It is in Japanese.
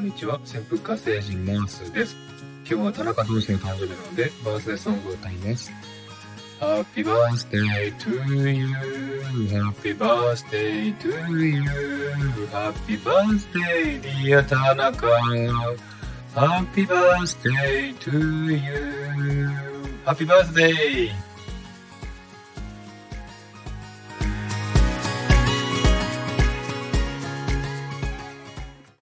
にちは。潜伏火星人モンスです。今日は田中投手の誕生日なので、バースデーソングを歌います。Happy birthday to you, happy birthday to you, happy birthday dear 田中 Happy birthday to you, happy birthday!